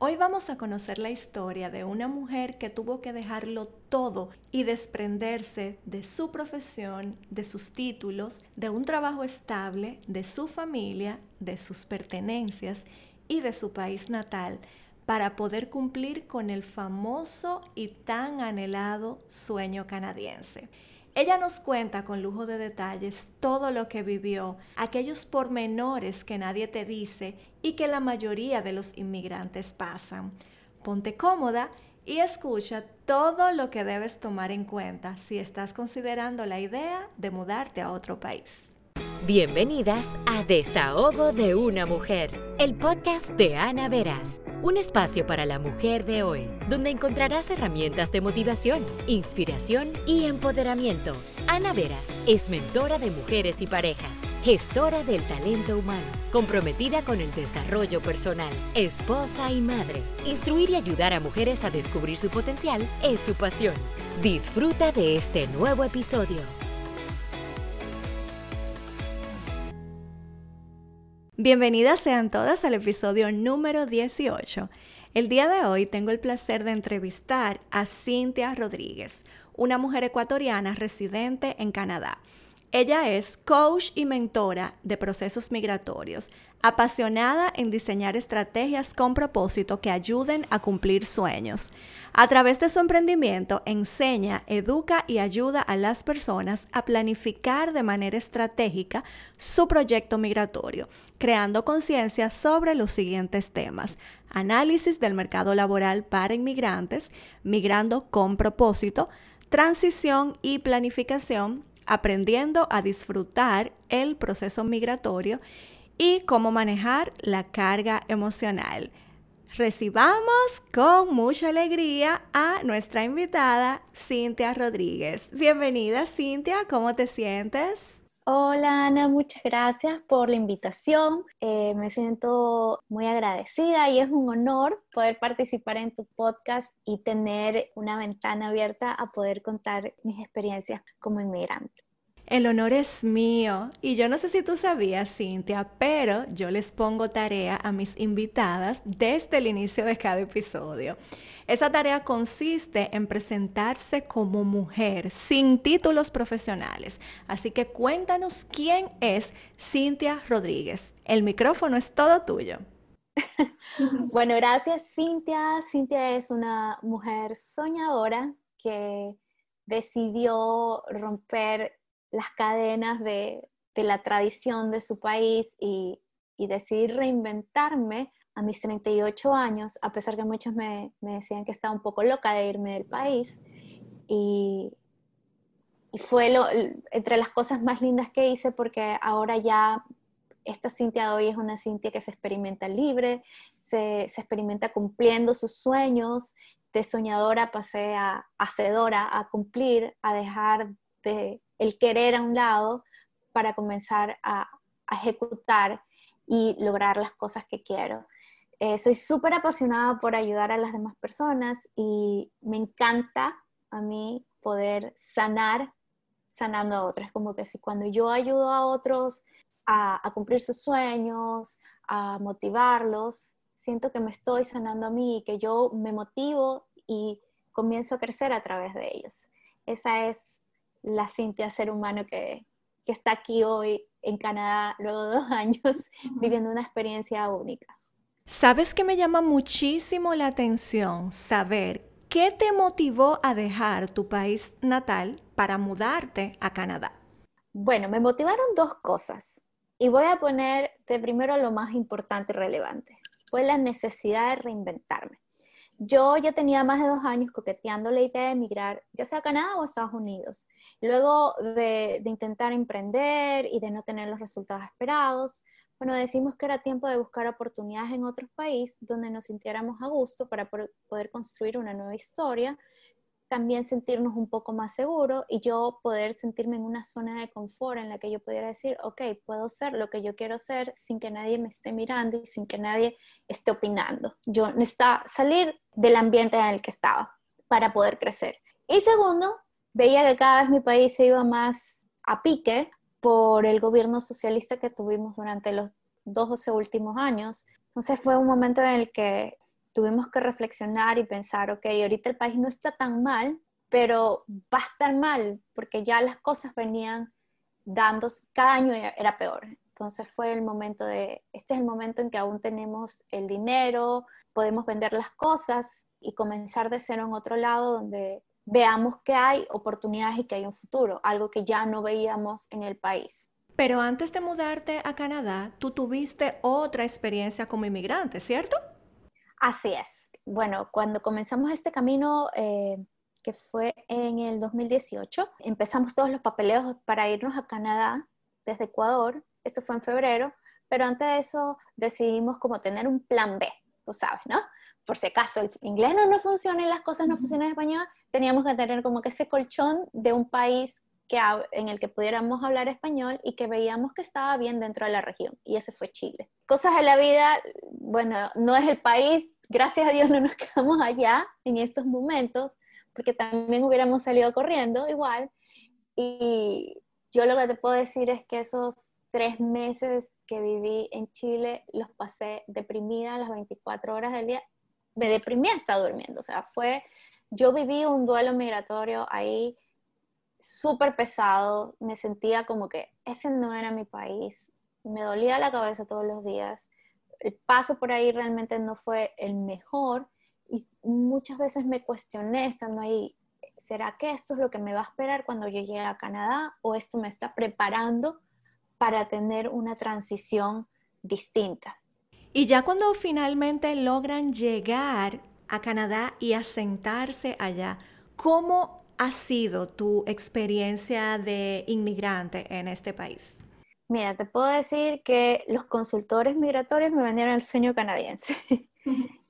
Hoy vamos a conocer la historia de una mujer que tuvo que dejarlo todo y desprenderse de su profesión, de sus títulos, de un trabajo estable, de su familia, de sus pertenencias y de su país natal para poder cumplir con el famoso y tan anhelado sueño canadiense. Ella nos cuenta con lujo de detalles todo lo que vivió, aquellos pormenores que nadie te dice y que la mayoría de los inmigrantes pasan. Ponte cómoda y escucha todo lo que debes tomar en cuenta si estás considerando la idea de mudarte a otro país. Bienvenidas a Desahogo de una Mujer, el podcast de Ana Veras un espacio para la mujer de hoy, donde encontrarás herramientas de motivación, inspiración y empoderamiento. Ana Veras es mentora de mujeres y parejas, gestora del talento humano, comprometida con el desarrollo personal, esposa y madre. Instruir y ayudar a mujeres a descubrir su potencial es su pasión. Disfruta de este nuevo episodio. Bienvenidas sean todas al episodio número 18. El día de hoy tengo el placer de entrevistar a Cintia Rodríguez, una mujer ecuatoriana residente en Canadá. Ella es coach y mentora de procesos migratorios, apasionada en diseñar estrategias con propósito que ayuden a cumplir sueños. A través de su emprendimiento enseña, educa y ayuda a las personas a planificar de manera estratégica su proyecto migratorio, creando conciencia sobre los siguientes temas. Análisis del mercado laboral para inmigrantes, migrando con propósito, transición y planificación, aprendiendo a disfrutar el proceso migratorio y cómo manejar la carga emocional. Recibamos con mucha alegría a nuestra invitada Cintia Rodríguez. Bienvenida Cintia, ¿cómo te sientes? Hola Ana, muchas gracias por la invitación. Eh, me siento muy agradecida y es un honor poder participar en tu podcast y tener una ventana abierta a poder contar mis experiencias como inmigrante. El honor es mío. Y yo no sé si tú sabías, Cintia, pero yo les pongo tarea a mis invitadas desde el inicio de cada episodio. Esa tarea consiste en presentarse como mujer sin títulos profesionales. Así que cuéntanos quién es Cintia Rodríguez. El micrófono es todo tuyo. bueno, gracias Cintia. Cintia es una mujer soñadora que decidió romper las cadenas de, la tradición de su país y, y decidí reinventarme a mis 38 años, a pesar que muchos me, decían que estaba un poco loca de irme del país. Y, fue lo, entre las cosas más lindas que hice porque ahora ya esta Cintia de hoy es una Cintia que se experimenta libre, se, se experimenta cumpliendo sus sueños, de soñadora pasé a hacedora, a cumplir, a dejar de el querer a un lado para comenzar a, ejecutar y lograr las cosas que quiero. Eh, soy súper apasionada por ayudar a las demás personas y me encanta a mí poder sanar sanando a otras. Como que si cuando yo ayudo a otros a, a, cumplir sus sueños, a motivarlos, siento que me estoy sanando a mí y que yo me motivo y comienzo a crecer a través de ellos. Esa es la Cintia ser humano que, está aquí hoy en Canadá luego de dos años viviendo una experiencia única. ¿Sabes que me llama muchísimo la atención saber qué te motivó a dejar tu país natal para mudarte a Canadá? Bueno, me motivaron dos cosas y voy a poner de primero lo más importante y relevante. Fue la necesidad de reinventarme. Yo ya tenía más de dos años coqueteando la idea de emigrar, ya sea a Canadá o a Estados Unidos. Luego de, intentar emprender y de no tener los resultados esperados, bueno, decimos que era tiempo de buscar oportunidades en otros países donde nos sintiéramos a gusto para poder construir una nueva historia también sentirnos un poco más seguros y yo poder sentirme en una zona de confort en la que yo pudiera decir, ok, puedo ser lo que yo quiero ser sin que nadie me esté mirando y sin que nadie esté opinando. Yo necesitaba salir del ambiente en el que estaba para poder crecer. Y segundo, veía que cada vez mi país se iba más a pique por el gobierno socialista que tuvimos durante los 12 últimos años. Entonces fue un momento en el que tuvimos que reflexionar y pensar, ok, ahorita el país no está tan mal, pero va a estar mal porque ya las cosas venían dando, cada año era peor. Entonces fue el momento de, este es el momento en que aún tenemos el dinero, podemos vender las cosas y comenzar de cero en otro lado donde veamos que hay oportunidades y que hay un futuro, algo que ya no veíamos en el país. Pero antes de mudarte a Canadá, tú tuviste otra experiencia como inmigrante, ¿cierto? Así es. Bueno, cuando comenzamos este camino, eh, que fue en el 2018, empezamos todos los papeleos para irnos a Canadá desde Ecuador eso fue en febrero, pero antes de eso decidimos como tener un plan B, tú sabes, ¿no? Por si acaso el inglés no nos funciona y las cosas no funcionan en español, teníamos que tener como que ese colchón de un país que, en el que pudiéramos hablar español y que veíamos que estaba bien dentro de la región, y ese fue Chile. Cosas de la vida, bueno, no es el país, gracias a Dios no nos quedamos allá en estos momentos, porque también hubiéramos salido corriendo igual, y yo lo que te puedo decir es que esos tres meses que viví en Chile los pasé deprimida las 24 horas del día. Me deprimía hasta durmiendo. O sea, fue, yo viví un duelo migratorio ahí súper pesado. Me sentía como que ese no era mi país. Me dolía la cabeza todos los días. El paso por ahí realmente no fue el mejor. Y muchas veces me cuestioné estando ahí, ¿será que esto es lo que me va a esperar cuando yo llegue a Canadá? ¿O esto me está preparando para tener una transición distinta. Y ya cuando finalmente logran llegar a Canadá y asentarse allá, ¿cómo ha sido tu experiencia de inmigrante en este país? Mira, te puedo decir que los consultores migratorios me vendieron el sueño canadiense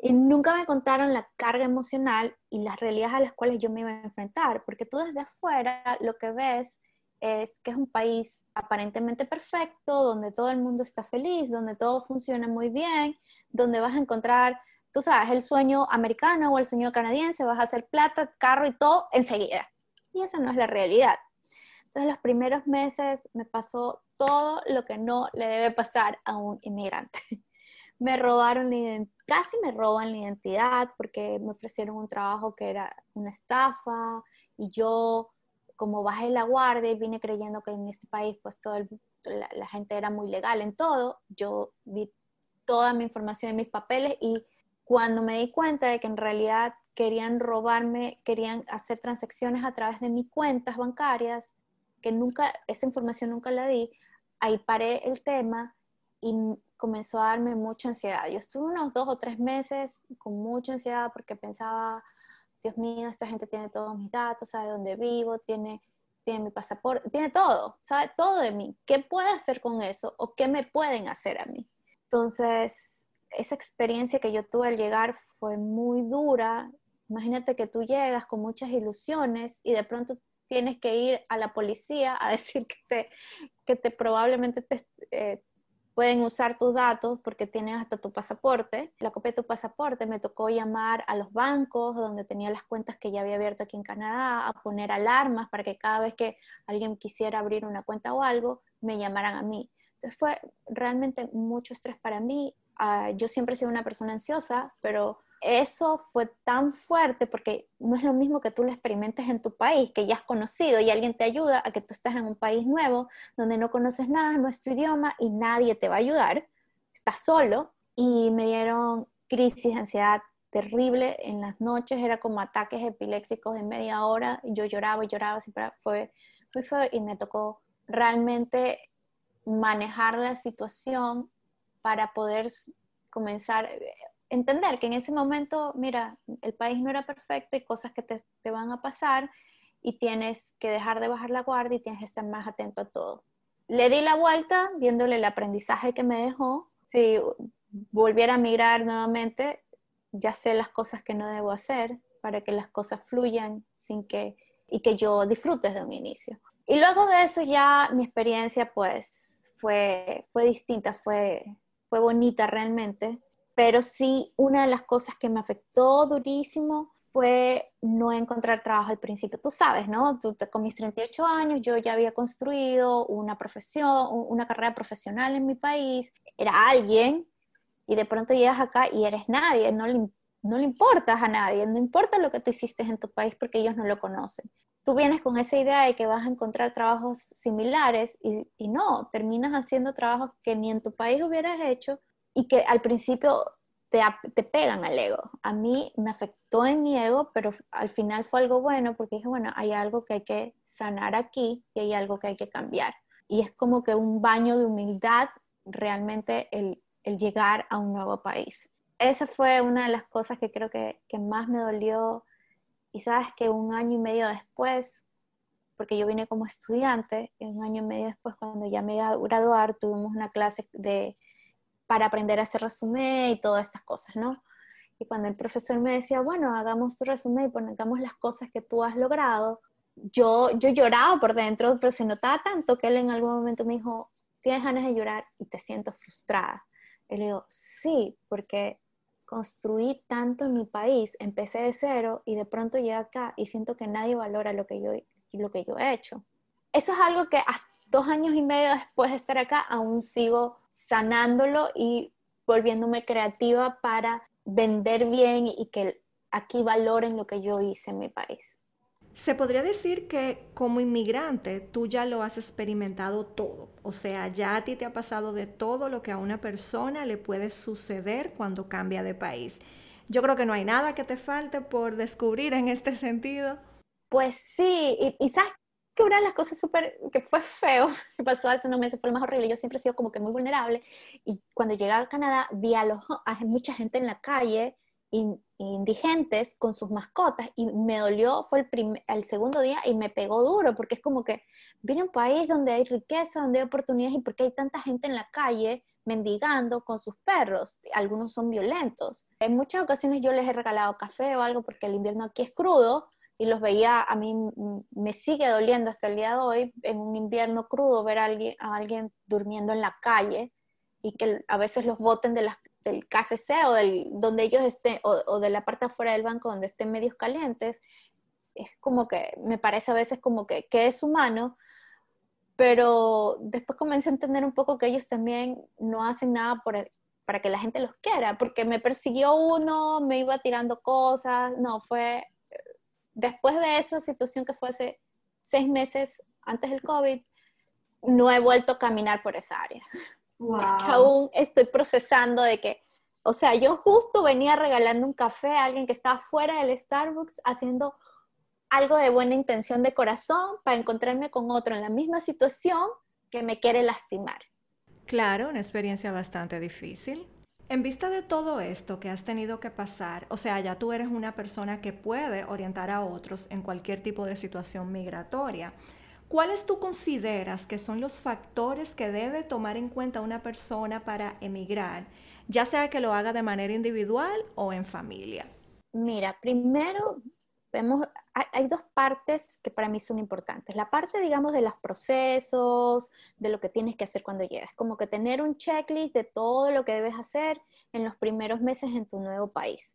y nunca me contaron la carga emocional y las realidades a las cuales yo me iba a enfrentar, porque tú desde afuera lo que ves es que es un país aparentemente perfecto, donde todo el mundo está feliz, donde todo funciona muy bien, donde vas a encontrar, tú sabes, el sueño americano o el sueño canadiense, vas a hacer plata, carro y todo enseguida. Y esa no es la realidad. Entonces los primeros meses me pasó todo lo que no le debe pasar a un inmigrante. Me robaron casi me roban la identidad porque me ofrecieron un trabajo que era una estafa y yo como bajé la guardia y vine creyendo que en este país pues todo la, gente era muy legal en todo, yo di toda mi información en mis papeles y cuando me di cuenta de que en realidad querían robarme, querían hacer transacciones a través de mis cuentas bancarias, que nunca, esa información nunca la di, ahí paré el tema y comenzó a darme mucha ansiedad. Yo estuve unos dos o tres meses con mucha ansiedad porque pensaba, Dios mío, esta gente tiene todos mis datos, sabe dónde vivo, tiene, tiene mi pasaporte, tiene todo, sabe todo de mí. ¿Qué puede hacer con eso o qué me pueden hacer a mí? Entonces, esa experiencia que yo tuve al llegar fue muy dura. Imagínate que tú llegas con muchas ilusiones y de pronto tienes que ir a la policía a decir que te, que te probablemente te, eh, pueden usar tus datos porque tienen hasta tu pasaporte, la copia de tu pasaporte. Me tocó llamar a los bancos donde tenía las cuentas que ya había abierto aquí en Canadá, a poner alarmas para que cada vez que alguien quisiera abrir una cuenta o algo, me llamaran a mí. Entonces fue realmente mucho estrés para mí. Ah, yo siempre he sido una persona ansiosa, pero eso fue tan fuerte porque no es lo mismo que tú lo experimentes en tu país, que ya has conocido y alguien te ayuda, a que tú estás en un país nuevo donde no conoces nada, no es tu idioma y nadie te va a ayudar, estás solo y me dieron crisis de ansiedad terrible en las noches, era como ataques epilépticos de media hora, yo lloraba y lloraba, siempre fue muy feo y me tocó realmente manejar la situación para poder comenzar entender que en ese momento, mira, el país no era perfecto y cosas que te, te, van a pasar y tienes que dejar de bajar la guardia y tienes que estar más atento a todo. Le di la vuelta viéndole el aprendizaje que me dejó. Si volviera a migrar nuevamente, ya sé las cosas que no debo hacer para que las cosas fluyan sin que y que yo disfrute desde un inicio. Y luego de eso ya mi experiencia pues fue, fue distinta, fue, fue bonita realmente pero sí una de las cosas que me afectó durísimo fue no encontrar trabajo al principio. Tú sabes, ¿no? Tú, con mis 38 años yo ya había construido una profesión, una carrera profesional en mi país, era alguien y de pronto llegas acá y eres nadie, no no le importas a nadie, no importa lo que tú hiciste en tu país porque ellos no lo conocen. Tú vienes con esa idea de que vas a encontrar trabajos similares y, y no, terminas haciendo trabajos que ni en tu país hubieras hecho y que al principio te, te, pegan al ego. A mí me afectó en mi ego, pero al final fue algo bueno porque dije, bueno, hay algo que hay que sanar aquí y hay algo que hay que cambiar. Y es como que un baño de humildad realmente el, el llegar a un nuevo país. Esa fue una de las cosas que creo que, que más me dolió. Y sabes que un año y medio después, porque yo vine como estudiante, y un año y medio después, cuando ya me iba a graduar, tuvimos una clase de para aprender a hacer resumen y todas estas cosas, ¿no? Y cuando el profesor me decía, bueno, hagamos tu resumen y pongamos las cosas que tú has logrado, yo, yo lloraba por dentro, pero se notaba tanto que él en algún momento me dijo, tienes ganas de llorar y te siento frustrada. Y le digo, sí, porque construí tanto en mi país, empecé de cero y de pronto llegué acá y siento que nadie valora lo que yo, lo que yo he hecho. Eso es algo que dos años y medio después de estar acá aún sigo sanándolo y volviéndome creativa para vender bien y que aquí valoren lo que yo hice en mi país. Se podría decir que como inmigrante tú ya lo has experimentado todo, o sea, ya a ti te ha pasado de todo lo que a una persona le puede suceder cuando cambia de país. Yo creo que no hay nada que te falte por descubrir en este sentido. Pues sí, y, y sabes que una de las cosas súper, que fue feo, que pasó hace unos meses, fue lo más horrible, yo siempre he sido como que muy vulnerable, y cuando llegué a Canadá vi a, los, a mucha gente en la calle, indigentes, con sus mascotas, y me dolió, fue el, primer, el segundo día, y me pegó duro, porque es como que viene un país donde hay riqueza, donde hay oportunidades, y porque hay tanta gente en la calle mendigando con sus perros, algunos son violentos. En muchas ocasiones yo les he regalado café o algo, porque el invierno aquí es crudo, y los veía, a mí me sigue doliendo hasta el día de hoy, en un invierno crudo, ver a alguien, a alguien durmiendo en la calle y que a veces los boten de del KFC o del, donde ellos estén, o, de la parte afuera del banco donde estén medios calientes, es como que me parece a veces como que, que es humano, pero después comencé a entender un poco que ellos también no hacen nada por para que la gente los quiera, porque me persiguió uno, me iba tirando cosas, no, fue después de esa situación que fue hace seis meses antes del COVID, no he vuelto a caminar por esa área. Aún estoy procesando de que, o sea, yo justo venía regalando un café a alguien que estaba fuera del Starbucks haciendo algo de buena intención de corazón para encontrarme con otro en la misma situación que me quiere lastimar. Claro, una experiencia bastante difícil. En vista de todo esto que has tenido que pasar, o sea, ya tú eres una persona que puede orientar a otros en cualquier tipo de situación migratoria. ¿Cuáles tú consideras que son los factores que debe tomar en cuenta una persona para emigrar, ya sea que lo haga de manera individual o en familia? Mira, primero vemos, hay, dos partes que para mí son importantes. La parte, digamos, de los procesos, de lo que tienes que hacer cuando llegas. Como que tener un checklist de todo lo que debes hacer en los primeros meses en tu nuevo país.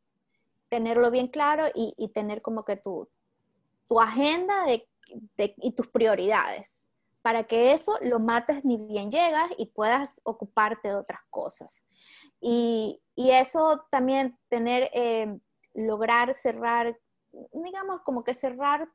Tenerlo bien claro y, tener como que tu, tu agenda de, y tus prioridades para que eso lo mates ni bien llegas y puedas ocuparte de otras cosas. Y, y eso también tener, eh, lograr cerrar digamos, como que cerrar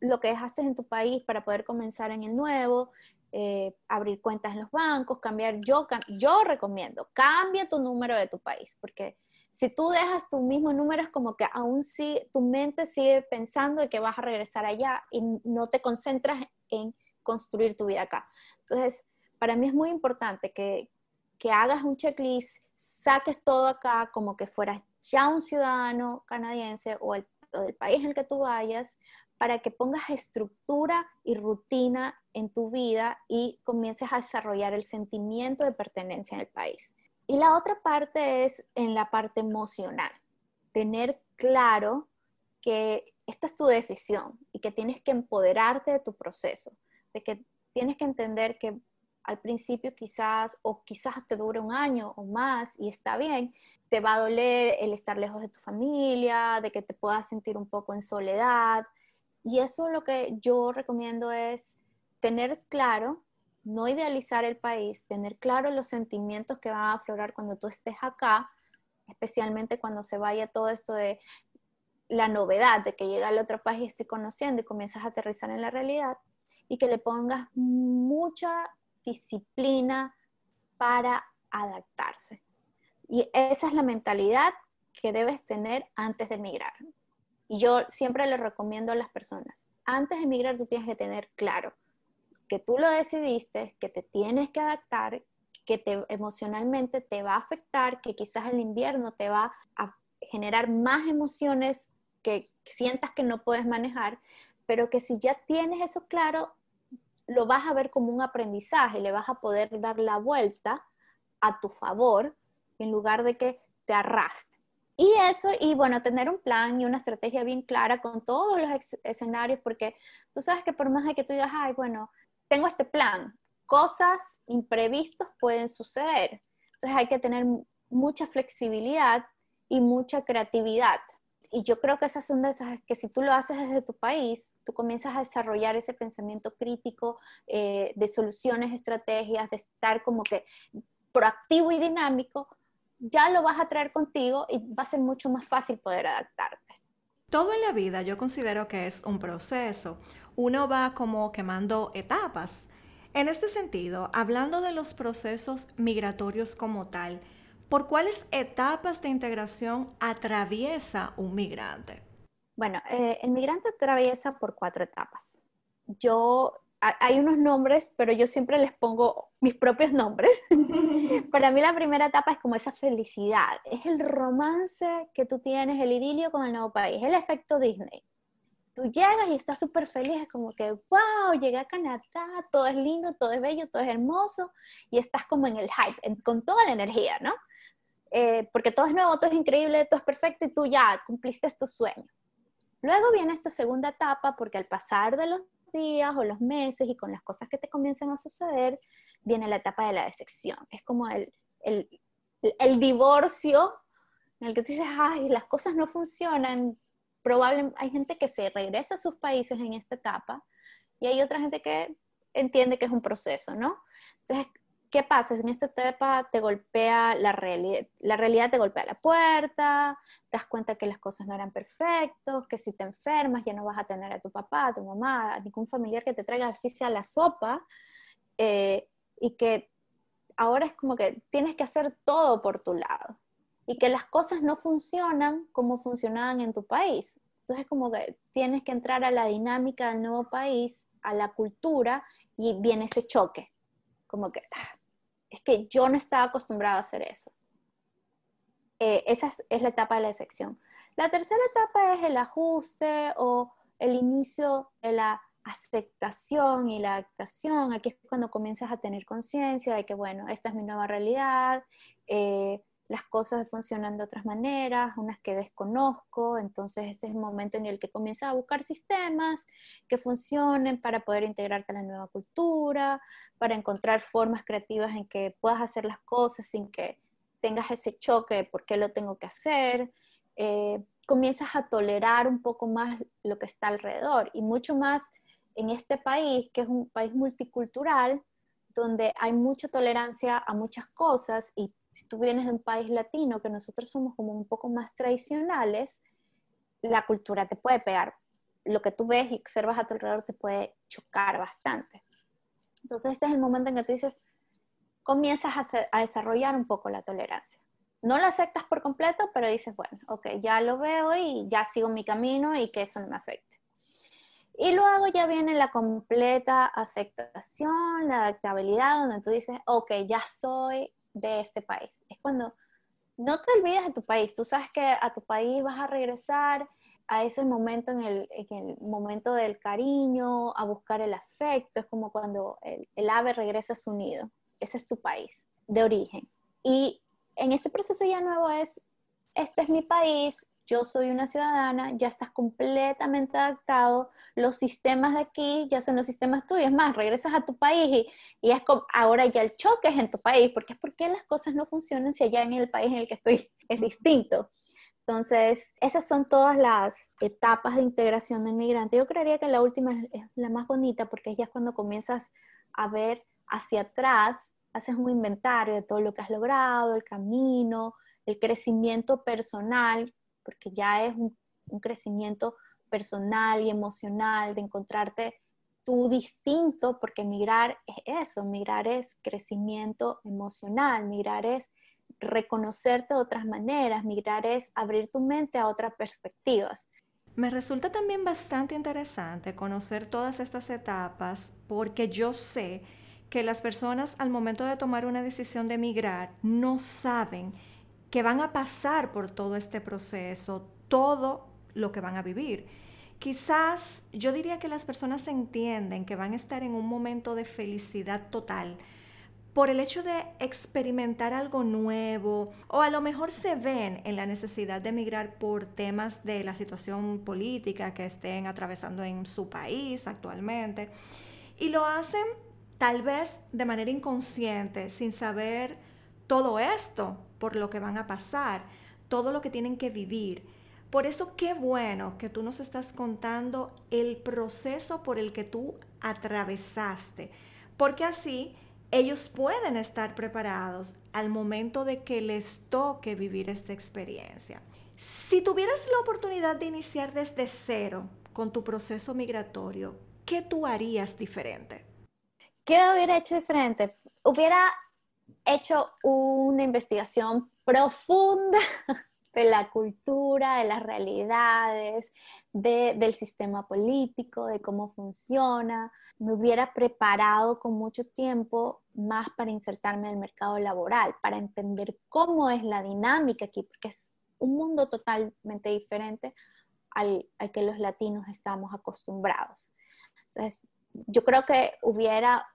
lo que dejaste en tu país para poder comenzar en el nuevo, eh, abrir cuentas en los bancos, cambiar, yo, yo recomiendo, cambia tu número de tu país, porque si tú dejas tu mismo número es como que aún sí, tu mente sigue pensando de que vas a regresar allá y no te concentras en construir tu vida acá. Entonces, para mí es muy importante que, que hagas un checklist, saques todo acá como que fueras ya un ciudadano canadiense o el del país en el que tú vayas, para que pongas estructura y rutina en tu vida y comiences a desarrollar el sentimiento de pertenencia en el país. Y la otra parte es en la parte emocional, tener claro que esta es tu decisión y que tienes que empoderarte de tu proceso, de que tienes que entender que al principio quizás o quizás te dure un año o más y está bien, te va a doler el estar lejos de tu familia, de que te puedas sentir un poco en soledad. Y eso lo que yo recomiendo es tener claro, no idealizar el país, tener claro los sentimientos que van a aflorar cuando tú estés acá, especialmente cuando se vaya todo esto de la novedad de que llega al otro país y estoy conociendo y comienzas a aterrizar en la realidad, y que le pongas mucha disciplina para adaptarse. Y esa es la mentalidad que debes tener antes de emigrar. Y yo siempre le recomiendo a las personas, antes de emigrar tú tienes que tener claro que tú lo decidiste, que te tienes que adaptar, que te, emocionalmente te va a afectar, que quizás el invierno te va a generar más emociones que sientas que no puedes manejar, pero que si ya tienes eso claro, lo vas a ver como un aprendizaje, le vas a poder dar la vuelta a tu favor en lugar de que te arrastre. Y eso, y bueno, tener un plan y una estrategia bien clara con todos los escenarios, porque tú sabes que por más de que tú digas, ay, bueno, tengo este plan, cosas imprevistos pueden suceder. Entonces hay que tener mucha flexibilidad y mucha creatividad. Y yo creo que esas son de esas que si tú lo haces desde tu país, tú comienzas a desarrollar ese pensamiento crítico eh, de soluciones, estrategias, de estar como que proactivo y dinámico, ya lo vas a traer contigo y va a ser mucho más fácil poder adaptarte. Todo en la vida yo considero que es un proceso. Uno va como quemando etapas. En este sentido, hablando de los procesos migratorios como tal, ¿por cuáles etapas de integración atraviesa un migrante? Bueno, eh, el migrante atraviesa por cuatro etapas. Yo hay unos nombres, pero yo siempre les pongo mis propios nombres. Para mí la primera etapa es como esa felicidad, es el romance que tú tienes, el idilio con el nuevo país, el efecto Disney. Tú llegas y estás súper feliz, es como que, wow, llegué a Canadá, todo es lindo, todo es bello, todo es hermoso, y estás como en el hype, con toda la energía, ¿no? Eh, porque todo es nuevo, todo es increíble, todo es perfecto y tú ya cumpliste tu sueño. Luego viene esta segunda etapa porque al pasar de los días o los meses y con las cosas que te comienzan a suceder, viene la etapa de la decepción. Es como el, el, el divorcio en el que tú dices, ay, las cosas no funcionan. Probablemente hay gente que se regresa a sus países en esta etapa y hay otra gente que entiende que es un proceso, ¿no? Entonces, ¿qué pasa? En esta etapa te golpea la realidad, la realidad te golpea la puerta, te das cuenta que las cosas no eran perfectas, que si te enfermas ya no vas a tener a tu papá, a tu mamá, a ningún familiar que te traiga así sea la sopa, eh, y que ahora es como que tienes que hacer todo por tu lado, y que las cosas no funcionan como funcionaban en tu país. Entonces como que tienes que entrar a la dinámica del nuevo país, a la cultura, y viene ese choque como que ah, es que yo no estaba acostumbrado a hacer eso. Eh, esa es, la etapa de la decepción. La tercera etapa es el ajuste o el inicio de la aceptación y la adaptación. Aquí es cuando comienzas a tener conciencia de que, bueno, esta es mi nueva realidad, eh, las cosas funcionan de otras maneras, unas que desconozco, entonces este es el momento en el que comienzas a buscar sistemas que funcionen para poder integrarte a la nueva cultura, para encontrar formas creativas en que puedas hacer las cosas sin que tengas ese choque de por qué lo tengo que hacer. Eh, comienzas a tolerar un poco más lo que está alrededor y mucho más en este país, que es un país multicultural, donde hay mucha tolerancia a muchas cosas y si tú vienes de un país latino, que nosotros somos como un poco más tradicionales, la cultura te puede pegar. Lo que tú ves y observas a tu alrededor te puede chocar bastante. Entonces este es el momento en que tú dices, comienzas a, desarrollar un poco la tolerancia. No la aceptas por completo, pero dices, bueno, ok, ya lo veo y ya sigo mi camino y que eso no me afecte. Y luego ya viene la completa aceptación, la adaptabilidad, donde tú dices, ok, ya soy de este país. Es cuando no te olvides de tu país, tú sabes que a tu país vas a regresar a ese momento en el, momento del cariño, a buscar el afecto, es como cuando el, el ave regresa a su nido, ese es tu país de origen. Y en este proceso ya nuevo es, este es mi país, yo soy una ciudadana, ya estás completamente adaptado, los sistemas de aquí ya son los sistemas tuyos, más, regresas a tu país y, es como, ahora ya el choque es en tu país, porque es porque las cosas no funcionan si allá en el país en el que estoy es distinto. Entonces, esas son todas las etapas de integración del migrante. Yo creería que la última es la más bonita porque ya es cuando comienzas a ver hacia atrás, haces un inventario de todo lo que has logrado, el camino, el crecimiento personal, porque ya es un, crecimiento personal y emocional, de encontrarte tú distinto, porque migrar es eso, migrar es crecimiento emocional, migrar es reconocerte de otras maneras, migrar es abrir tu mente a otras perspectivas. Me resulta también bastante interesante conocer todas estas etapas porque yo sé que las personas al momento de tomar una decisión de migrar no saben que van a pasar por todo este proceso, todo lo que van a vivir. Quizás yo diría que las personas entienden que van a estar en un momento de felicidad total por el hecho de experimentar algo nuevo o a lo mejor se ven en la necesidad de emigrar por temas de la situación política que estén atravesando en su país actualmente y lo hacen tal vez de manera inconsciente sin saber todo esto por lo que van a pasar, todo lo que tienen que vivir. Por eso qué bueno que tú nos estás contando el proceso por el que tú atravesaste, porque así ellos pueden estar preparados al momento de que les toque vivir esta experiencia. Si tuvieras la oportunidad de iniciar desde cero con tu proceso migratorio, ¿qué tú harías diferente? ¿Qué hubiera hecho diferente? Hubiera hecho una investigación profunda de la cultura, de las realidades, del sistema político, de cómo funciona. Me hubiera preparado con mucho tiempo más para insertarme en el mercado laboral, para entender cómo es la dinámica aquí, porque es un mundo totalmente diferente al, al que los latinos estamos acostumbrados. Entonces, yo creo que hubiera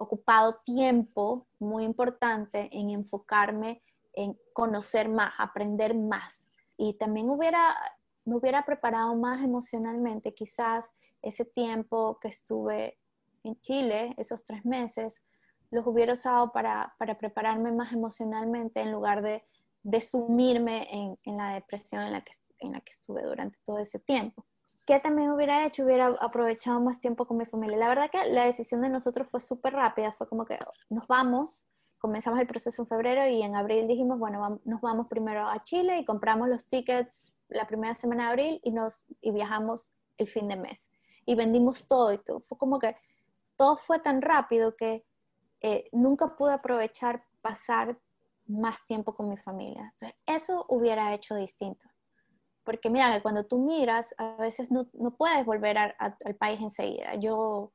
ocupado tiempo muy importante en enfocarme en conocer más, aprender más. Y también hubiera, me hubiera preparado más emocionalmente, quizás ese tiempo que estuve en Chile, esos tres meses, los hubiera usado para, prepararme más emocionalmente en lugar de, de sumirme en, en, la depresión en la, que, en la que estuve durante todo ese tiempo. ¿Qué también hubiera hecho? Hubiera aprovechado más tiempo con mi familia. La verdad que la decisión de nosotros fue súper rápida, fue como que nos vamos, comenzamos el proceso en febrero y en abril dijimos, bueno, nos vamos primero a Chile y compramos los tickets la primera semana de abril y, nos, y viajamos el fin de mes. Y vendimos todo y todo. Fue como que todo fue tan rápido que eh, nunca pude aprovechar pasar más tiempo con mi familia. Entonces, eso hubiera hecho distinto. Porque mira, cuando tú miras, a veces no, no puedes volver al país enseguida. Yo,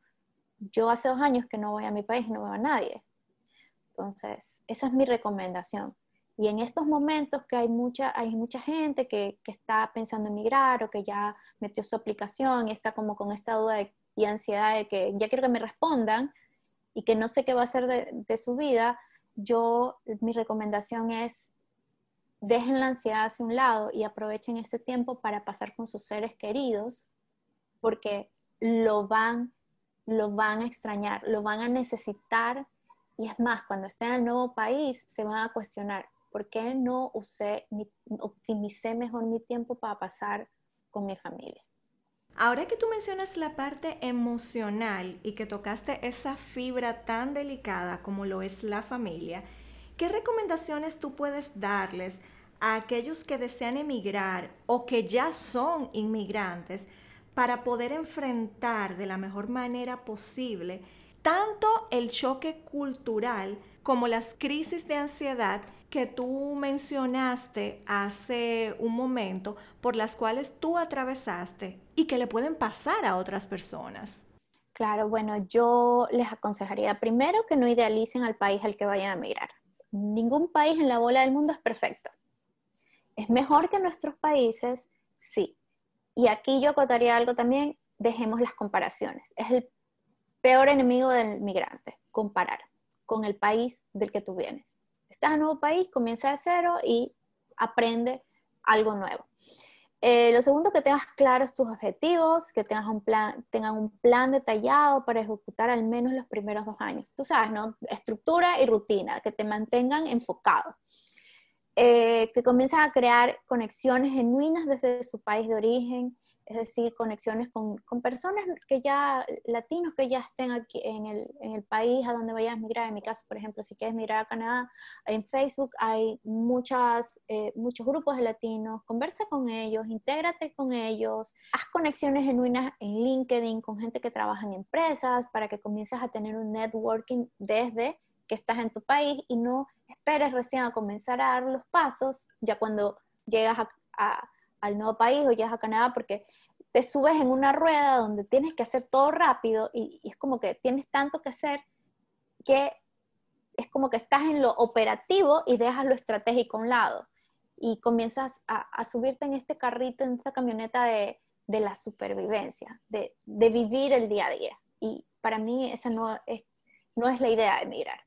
yo hace dos años que no voy a mi país, no veo a nadie. Entonces, esa es mi recomendación. Y en estos momentos que hay mucha, hay mucha gente que, que, está pensando en migrar o que ya metió su aplicación y está como con esta duda y ansiedad de que ya quiero que me respondan y que no sé qué va a hacer de, de su vida, yo, mi recomendación es dejen la ansiedad hacia un lado y aprovechen este tiempo para pasar con sus seres queridos porque lo van, lo van a extrañar, lo van a necesitar y es más, cuando estén en el nuevo país, se van a cuestionar, ¿por qué no usé, optimicé mejor mi tiempo para pasar con mi familia? Ahora que tú mencionas la parte emocional y que tocaste esa fibra tan delicada como lo es la familia, ¿qué recomendaciones tú puedes darles a aquellos que desean emigrar o que ya son inmigrantes para poder enfrentar de la mejor manera posible tanto el choque cultural como las crisis de ansiedad que tú mencionaste hace un momento, por las cuales tú atravesaste y que le pueden pasar a otras personas. Claro, bueno, yo les aconsejaría primero que no idealicen al país al que vayan a emigrar. Ningún país en la bola del mundo es perfecto. ¿Es mejor que nuestros países? Sí. Y aquí yo acotaría algo también, dejemos las comparaciones. Es el peor enemigo del migrante, comparar con el país del que tú vienes. Estás en un nuevo país, comienza de cero y aprende algo nuevo. Eh, lo segundo, que tengas claros tus objetivos, que tengas un plan, tengan un plan detallado para ejecutar al menos los primeros dos años. Tú sabes, ¿no? Estructura y rutina, que te mantengan enfocado. Eh, que comiencen a crear conexiones genuinas desde su país de origen, es decir, conexiones con, personas que ya, latinos que ya estén aquí en el, país a donde vayas a migrar. En mi caso, por ejemplo, si quieres migrar a Canadá, en Facebook hay muchas, eh, muchos grupos de latinos, conversa con ellos, intégrate con ellos, haz conexiones genuinas en LinkedIn con gente que trabaja en empresas para que comiences a tener un networking desde que estás en tu país y no esperes recién a comenzar a dar los pasos ya cuando llegas a al nuevo país o ya a Canadá porque te subes en una rueda donde tienes que hacer todo rápido y, es como que tienes tanto que hacer que es como que estás en lo operativo y dejas lo estratégico a un lado y comienzas a, subirte en este carrito, en esta camioneta de, la supervivencia, de, vivir el día a día. Y para mí esa no es, no es la idea de emigrar.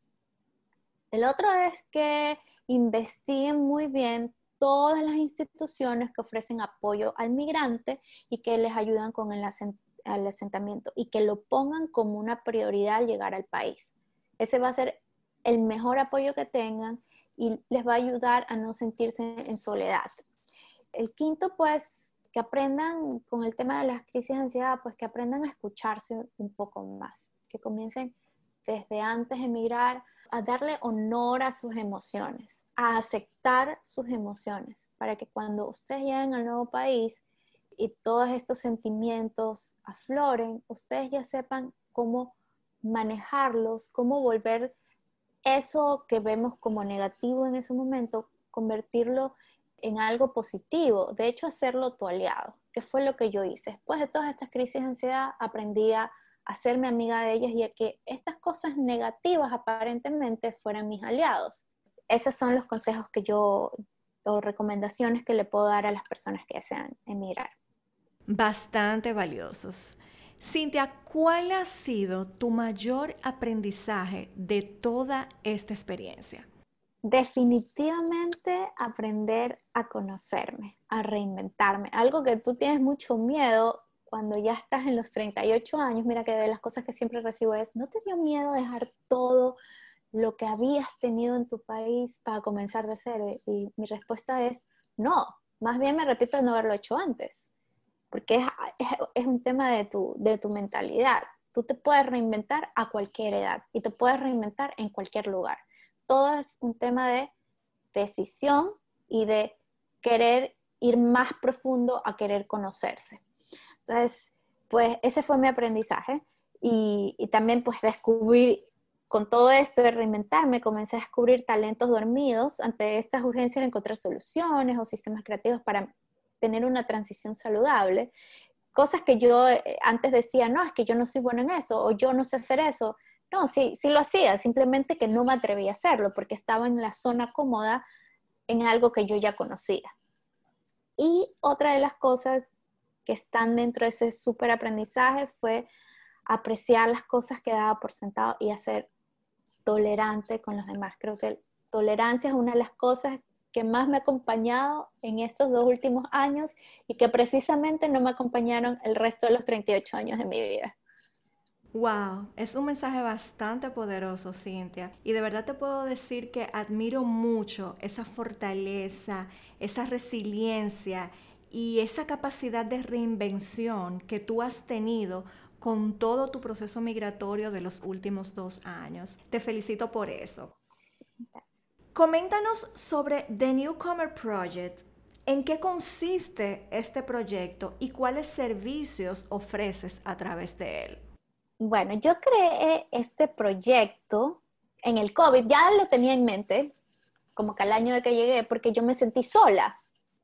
El otro es que investiguen muy bien todas las instituciones que ofrecen apoyo al migrante y que les ayudan con el, asentamiento y que lo pongan como una prioridad al llegar al país. Ese va a ser el mejor apoyo que tengan y les va a ayudar a no sentirse en soledad. El quinto, pues, que aprendan con el tema de las crisis de ansiedad, pues que aprendan a escucharse un poco más, que comiencen desde antes de emigrar a darle honor a sus emociones, a aceptar sus emociones, para que cuando ustedes lleguen al nuevo país y todos estos sentimientos afloren, ustedes ya sepan cómo manejarlos, cómo volver eso que vemos como negativo en ese momento, convertirlo en algo positivo, de hecho hacerlo tu aliado, que fue lo que yo hice. Después de todas estas crisis de ansiedad, aprendí a hacerme amiga de ellas y a que estas cosas negativas aparentemente fueran mis aliados esos son los consejos que yo, o recomendaciones que le puedo dar a las personas que desean emigrar. Bastante valiosos. Cintia, ¿cuál ha sido tu mayor aprendizaje de toda esta experiencia? Definitivamente aprender a conocerme, a reinventarme. Algo que tú tienes mucho miedo cuando ya estás en los 38 años. Mira que de las cosas que siempre recibo es, ¿no te dio miedo dejar todo lo que habías tenido en tu país para comenzar de cero? Y mi respuesta es no, más bien me repito no haberlo hecho antes, porque es, un tema de tu, de tu mentalidad. Tú te puedes reinventar a cualquier edad y te puedes reinventar en cualquier lugar. Todo es un tema de decisión y de querer ir más profundo a querer conocerse. Entonces, pues ese fue mi aprendizaje y, también pues descubrir con todo esto de reinventarme, comencé a descubrir talentos dormidos ante estas urgencias de encontrar soluciones o sistemas creativos para tener una transición saludable. Cosas que yo eh, antes decía, no, es que yo no soy bueno en eso, o yo no sé hacer eso. No, sí, sí lo hacía, simplemente que no me atreví a hacerlo porque estaba en la zona cómoda en algo que yo ya conocía. Y otra de las cosas que están dentro de ese súper aprendizaje fue apreciar las cosas que daba por sentado y hacer tolerante con los demás. Creo que tolerancia es una de las cosas que más me ha acompañado en estos dos últimos años y que precisamente no me acompañaron el resto de los 38 años de mi vida. Wow, es un mensaje bastante poderoso, Cintia. Y de verdad te puedo decir que admiro mucho esa fortaleza, esa resiliencia y esa capacidad de reinvención que tú has tenido con todo tu proceso migratorio de los últimos dos años. Te felicito por eso. Coméntanos sobre The Newcomer Project. ¿En qué consiste este proyecto y cuáles servicios ofreces a través de él? Bueno, yo creé este proyecto en el COVID, ya lo tenía en mente, como que al año de que llegué, porque yo me sentí sola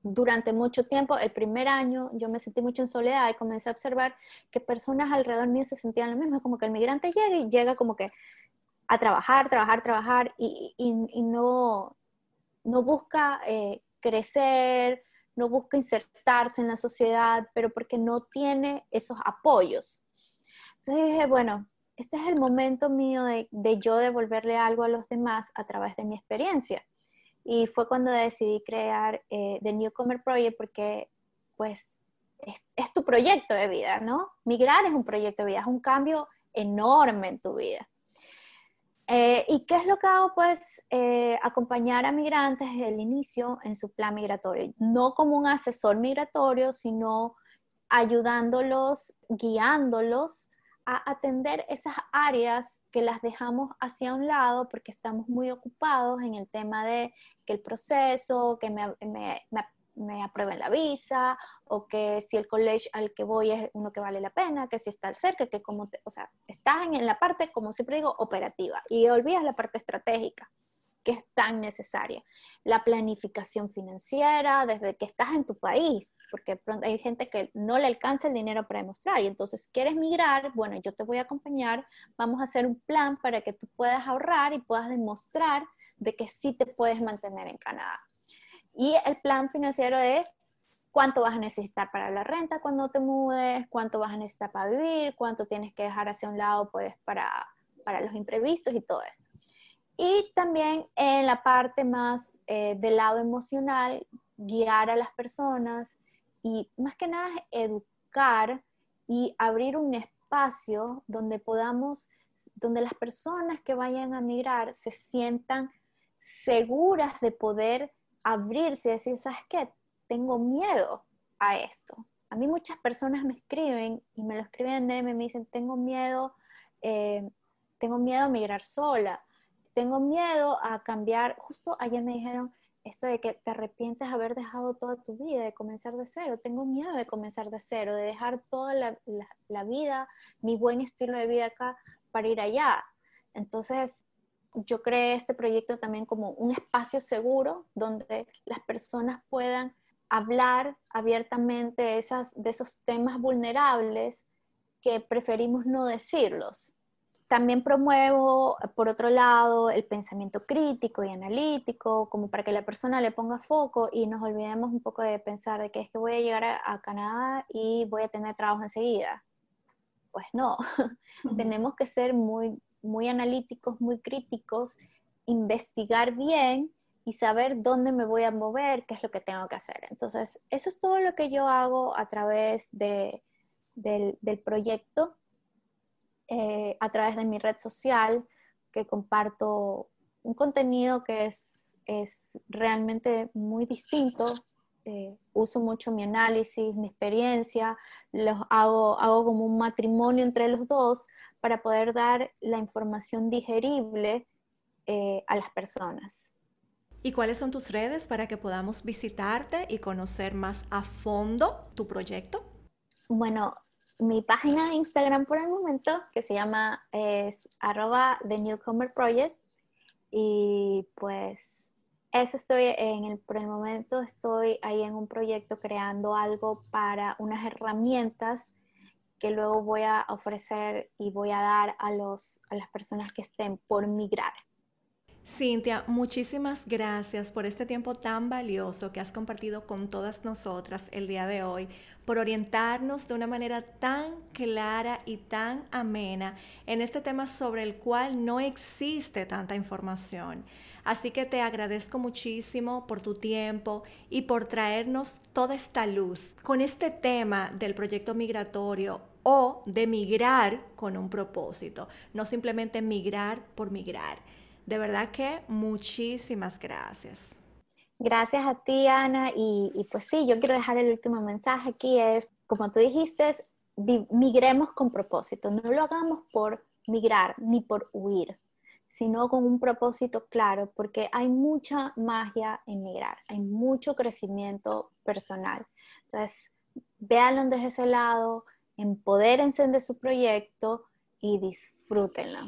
durante mucho tiempo, el primer año, yo me sentí mucho en soledad y comencé a observar que personas alrededor mío se sentían lo mismo, como que el migrante llega y llega como que a trabajar, trabajar, trabajar y, no, no busca eh, crecer, no busca insertarse en la sociedad, pero porque no tiene esos apoyos. Entonces dije, bueno, este es el momento mío de, de yo devolverle algo a los demás a través de mi experiencia. Y fue cuando decidí crear eh, The Newcomer Project porque pues es, tu proyecto de vida, ¿no? Migrar es un proyecto de vida, es un cambio enorme en tu vida. Eh, ¿Y qué es lo que hago? Pues eh, acompañar a migrantes desde el inicio en su plan migratorio, no como un asesor migratorio, sino ayudándolos, guiándolos a atender esas áreas que las dejamos hacia un lado porque estamos muy ocupados en el tema de que el proceso, que me, aprueben la visa, o que si el college al que voy es uno que vale la pena, que si está cerca, que como, o sea, estás en la parte, como siempre digo, operativa y olvidas la parte estratégica que es tan necesaria. La planificación financiera desde que estás en tu país, porque hay gente que no le alcanza el dinero para demostrar y entonces quieres migrar, bueno, yo te voy a acompañar, vamos a hacer un plan para que tú puedas ahorrar y puedas demostrar de que sí te puedes mantener en Canadá. Y el plan financiero es cuánto vas a necesitar para la renta cuando te mudes, cuánto vas a necesitar para vivir, cuánto tienes que dejar hacia un lado pues, para, para los imprevistos y todo eso. Y también en la parte más eh, del lado emocional, guiar a las personas y más que nada educar y abrir un espacio donde podamos, donde las personas que vayan a migrar se sientan seguras de poder abrirse y decir, ¿sabes qué? Tengo miedo a esto. A mí muchas personas me escriben y me lo escriben en DM, me dicen, tengo miedo, eh, tengo miedo a migrar sola tengo miedo a cambiar. Justo ayer me dijeron esto de que te arrepientes de haber dejado toda tu vida, de comenzar de cero. Tengo miedo de comenzar de cero, de dejar toda la, vida, mi buen estilo de vida acá para ir allá. Entonces, yo creé este proyecto también como un espacio seguro donde las personas puedan hablar abiertamente de, esas, de esos temas vulnerables que preferimos no decirlos. También promuevo, por otro lado, el pensamiento crítico y analítico, como para que la persona le ponga foco y nos olvidemos un poco de pensar de que es que voy a llegar a, Canadá y voy a tener trabajo enseguida. Pues no, tenemos que ser muy, muy analíticos, muy críticos, investigar bien y saber dónde me voy a mover, qué es lo que tengo que hacer. Entonces, eso es todo lo que yo hago a través de, del, del proyecto eh, a través de mi red social, que comparto un contenido que es, es realmente muy distinto. Eh, uso mucho mi análisis, mi experiencia, los hago, hago como un matrimonio entre los dos para poder dar la información digerible eh, a las personas. ¿Y cuáles son tus redes para que podamos visitarte y conocer más a fondo tu proyecto? Bueno, mi página de Instagram por el momento, que se llama es arroba The Newcomer Project. Y pues eso estoy en el, por el momento estoy ahí en un proyecto creando algo para unas herramientas que luego voy a ofrecer y voy a dar a, los, a las personas que estén por migrar. Cintia, muchísimas gracias por este tiempo tan valioso que has compartido con todas nosotras el día de hoy, por orientarnos de una manera tan clara y tan amena en este tema sobre el cual no existe tanta información. Así que te agradezco muchísimo por tu tiempo y por traernos toda esta luz con este tema del proyecto migratorio o de migrar con un propósito, no simplemente migrar por migrar. De verdad que muchísimas gracias. Gracias a ti, Ana. Y, pues sí, yo quiero dejar el último mensaje aquí, es, como tú dijiste, migremos con propósito. No lo hagamos por migrar ni por huir, sino con un propósito claro, porque hay mucha magia en migrar, hay mucho crecimiento personal. Entonces, véanlo desde ese lado, empodérense de su proyecto y disfrútenlo.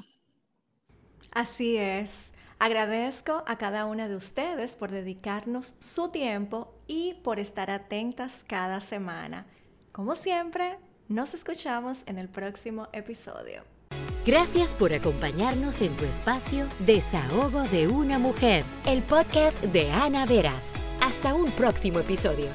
Así es. Agradezco a cada una de ustedes por dedicarnos su tiempo y por estar atentas cada semana. Como siempre, nos escuchamos en el próximo episodio. Gracias por acompañarnos en tu espacio Desahogo de una mujer, el podcast de Ana Veras. Hasta un próximo episodio.